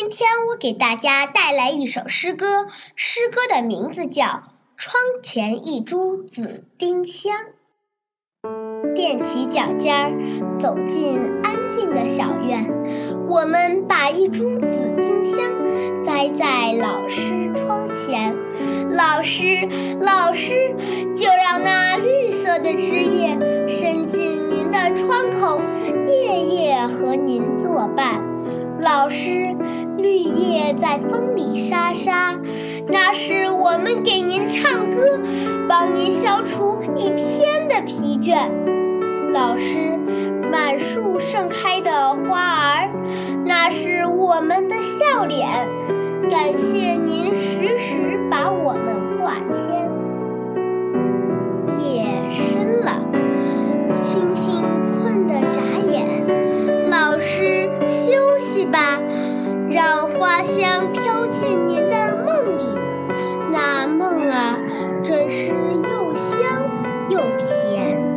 今天我给大家带来一首诗歌，诗歌的名字叫《窗前一株紫丁香》。踮起脚尖儿，走进安静的小院，我们把一株紫丁香栽在老师窗前。老师，老师，就让那绿色的枝叶伸进您的窗口，夜夜和您作伴。老师，在风里沙沙，那是我们给您唱歌，帮您消除一天的疲倦。老师，满树盛开的花儿，那是我们的笑脸，感谢您时时把我们花香飘进您的梦里。那梦啊真是又香又甜。